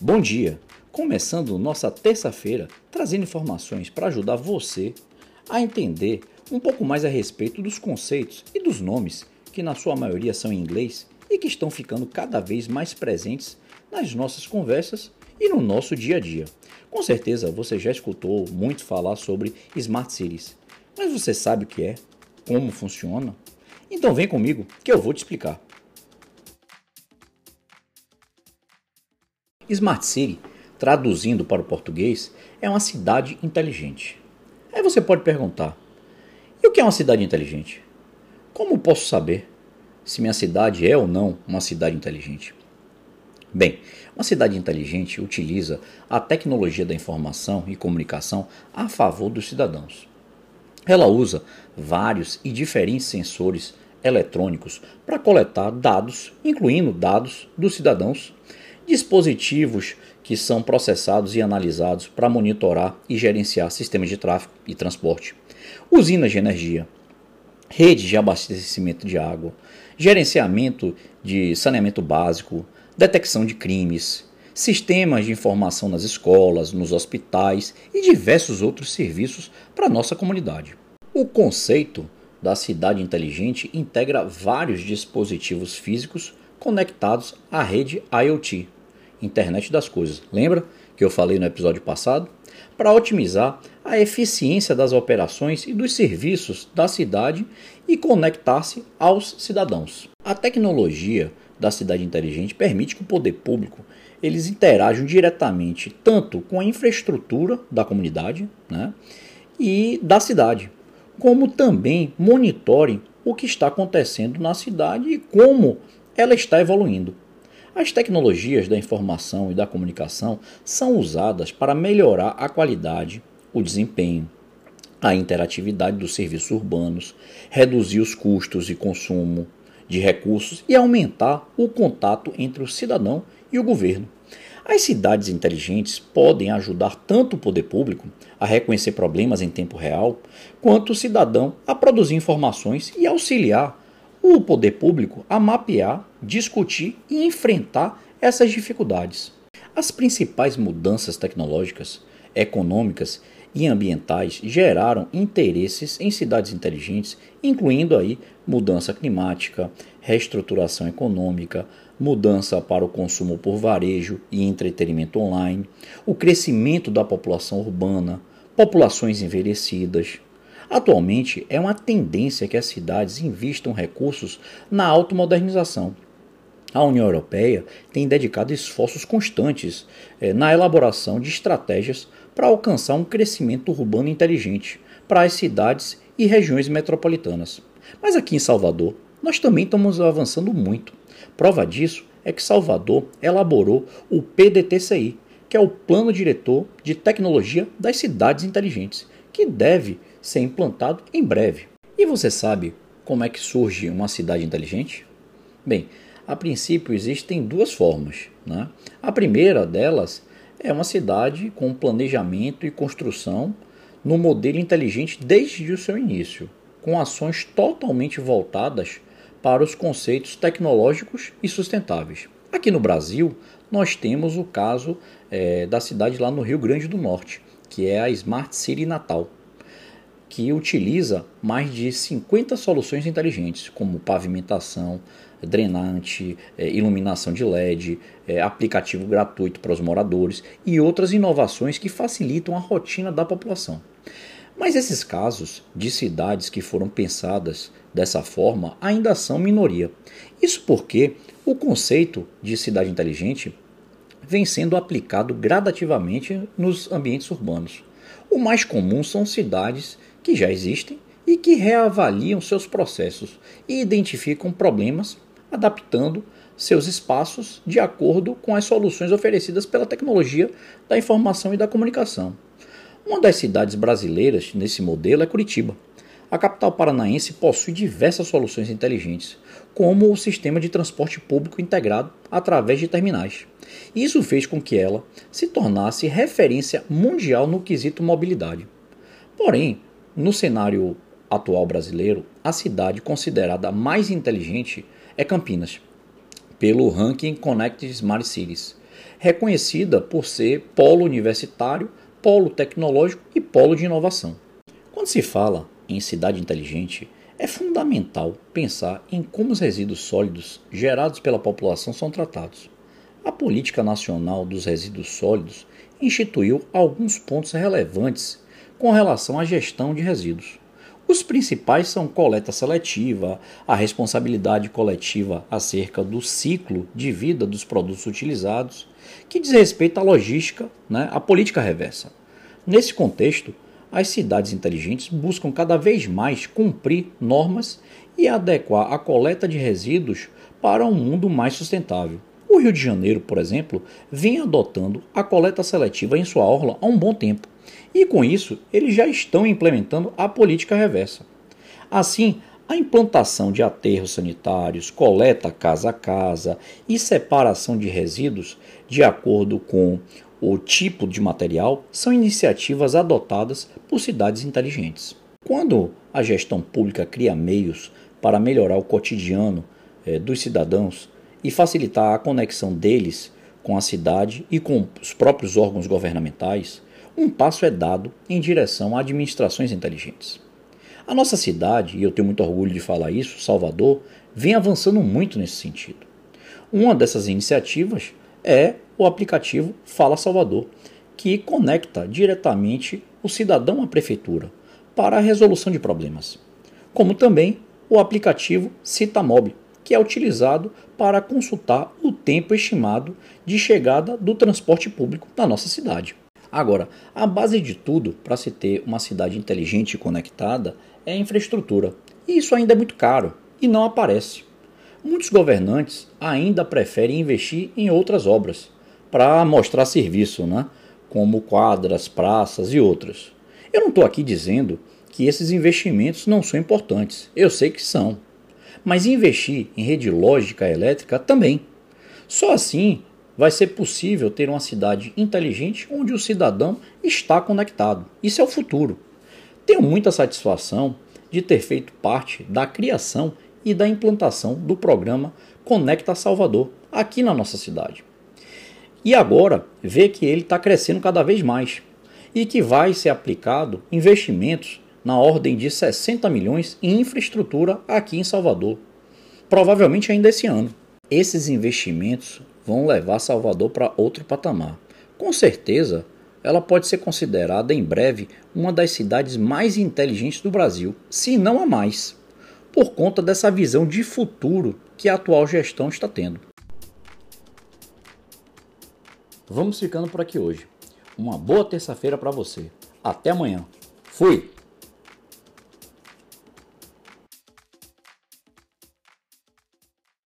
Bom dia! Começando nossa terça-feira, trazendo informações para ajudar você a entender um pouco mais a respeito dos conceitos e dos nomes que, na sua maioria, são em inglês e que estão ficando cada vez mais presentes nas nossas conversas e no nosso dia a dia. Com certeza você já escutou muito falar sobre Smart Cities, mas você sabe o que é? Como funciona? Então vem comigo que eu vou te explicar. Smart City, traduzindo para o português, é uma cidade inteligente. Aí você pode perguntar: e o que é uma cidade inteligente? Como posso saber se minha cidade é ou não uma cidade inteligente? Bem, uma cidade inteligente utiliza a tecnologia da informação e comunicação a favor dos cidadãos. Ela usa vários e diferentes sensores eletrônicos para coletar dados, incluindo dados dos cidadãos dispositivos que são processados e analisados para monitorar e gerenciar sistemas de tráfego e transporte, usinas de energia, redes de abastecimento de água, gerenciamento de saneamento básico, detecção de crimes, sistemas de informação nas escolas, nos hospitais e diversos outros serviços para nossa comunidade. O conceito da cidade inteligente integra vários dispositivos físicos conectados à rede IoT, Internet das Coisas. Lembra que eu falei no episódio passado? Para otimizar a eficiência das operações e dos serviços da cidade e conectar-se aos cidadãos. A tecnologia da cidade inteligente permite que o poder público eles interajam diretamente tanto com a infraestrutura da comunidade né, e da cidade, como também monitorem o que está acontecendo na cidade e como ela está evoluindo. As tecnologias da informação e da comunicação são usadas para melhorar a qualidade, o desempenho, a interatividade dos serviços urbanos, reduzir os custos e consumo de recursos e aumentar o contato entre o cidadão e o governo. As cidades inteligentes podem ajudar tanto o poder público a reconhecer problemas em tempo real, quanto o cidadão a produzir informações e auxiliar o poder público a mapear, discutir e enfrentar essas dificuldades. As principais mudanças tecnológicas, econômicas e ambientais geraram interesses em cidades inteligentes, incluindo aí mudança climática, reestruturação econômica, mudança para o consumo por varejo e entretenimento online, o crescimento da população urbana, populações envelhecidas, Atualmente, é uma tendência que as cidades investam recursos na automodernização. A União Europeia tem dedicado esforços constantes eh, na elaboração de estratégias para alcançar um crescimento urbano inteligente para as cidades e regiões metropolitanas. Mas aqui em Salvador, nós também estamos avançando muito. Prova disso é que Salvador elaborou o PDTCI, que é o Plano Diretor de Tecnologia das Cidades Inteligentes, que deve ser implantado em breve. E você sabe como é que surge uma cidade inteligente? Bem, a princípio existem duas formas. Né? A primeira delas é uma cidade com planejamento e construção no modelo inteligente desde o seu início, com ações totalmente voltadas para os conceitos tecnológicos e sustentáveis. Aqui no Brasil, nós temos o caso é, da cidade lá no Rio Grande do Norte, que é a Smart City Natal que utiliza mais de 50 soluções inteligentes, como pavimentação, drenante, é, iluminação de LED, é, aplicativo gratuito para os moradores e outras inovações que facilitam a rotina da população. Mas esses casos de cidades que foram pensadas dessa forma ainda são minoria. Isso porque o conceito de cidade inteligente vem sendo aplicado gradativamente nos ambientes urbanos. O mais comum são cidades que já existem e que reavaliam seus processos e identificam problemas, adaptando seus espaços de acordo com as soluções oferecidas pela tecnologia da informação e da comunicação. Uma das cidades brasileiras nesse modelo é Curitiba. A capital paranaense possui diversas soluções inteligentes, como o sistema de transporte público integrado através de terminais. Isso fez com que ela se tornasse referência mundial no quesito mobilidade. Porém, no cenário atual brasileiro, a cidade considerada mais inteligente é Campinas, pelo ranking Connect Smart Cities. reconhecida por ser polo universitário, polo tecnológico e polo de inovação. Quando se fala em cidade inteligente, é fundamental pensar em como os resíduos sólidos gerados pela população são tratados. A Política Nacional dos Resíduos Sólidos instituiu alguns pontos relevantes com relação à gestão de resíduos. Os principais são coleta seletiva, a responsabilidade coletiva acerca do ciclo de vida dos produtos utilizados, que diz respeito à logística, né, à política reversa. Nesse contexto, as cidades inteligentes buscam cada vez mais cumprir normas e adequar a coleta de resíduos para um mundo mais sustentável. O Rio de Janeiro, por exemplo, vem adotando a coleta seletiva em sua orla há um bom tempo e com isso, eles já estão implementando a política reversa. Assim, a implantação de aterros sanitários, coleta casa a casa e separação de resíduos de acordo com o tipo de material são iniciativas adotadas por cidades inteligentes. Quando a gestão pública cria meios para melhorar o cotidiano eh, dos cidadãos e facilitar a conexão deles com a cidade e com os próprios órgãos governamentais, um passo é dado em direção a administrações inteligentes. A nossa cidade, e eu tenho muito orgulho de falar isso, Salvador, vem avançando muito nesse sentido. Uma dessas iniciativas é o aplicativo Fala Salvador, que conecta diretamente o cidadão à prefeitura para a resolução de problemas, como também o aplicativo Citamob, que é utilizado para consultar o tempo estimado de chegada do transporte público na nossa cidade. Agora, a base de tudo para se ter uma cidade inteligente e conectada é a infraestrutura. E isso ainda é muito caro e não aparece. Muitos governantes ainda preferem investir em outras obras para mostrar serviço, né? como quadras, praças e outras. Eu não estou aqui dizendo que esses investimentos não são importantes. Eu sei que são. Mas investir em rede lógica elétrica também. Só assim vai ser possível ter uma cidade inteligente onde o cidadão está conectado. Isso é o futuro. Tenho muita satisfação de ter feito parte da criação e da implantação do programa Conecta Salvador aqui na nossa cidade. E agora ver que ele está crescendo cada vez mais e que vai ser aplicado investimentos na ordem de 60 milhões em infraestrutura aqui em Salvador, provavelmente ainda esse ano. Esses investimentos vão levar Salvador para outro patamar. Com certeza, ela pode ser considerada em breve uma das cidades mais inteligentes do Brasil, se não a mais, por conta dessa visão de futuro que a atual gestão está tendo. Vamos ficando por aqui hoje. Uma boa terça-feira para você. Até amanhã. Fui!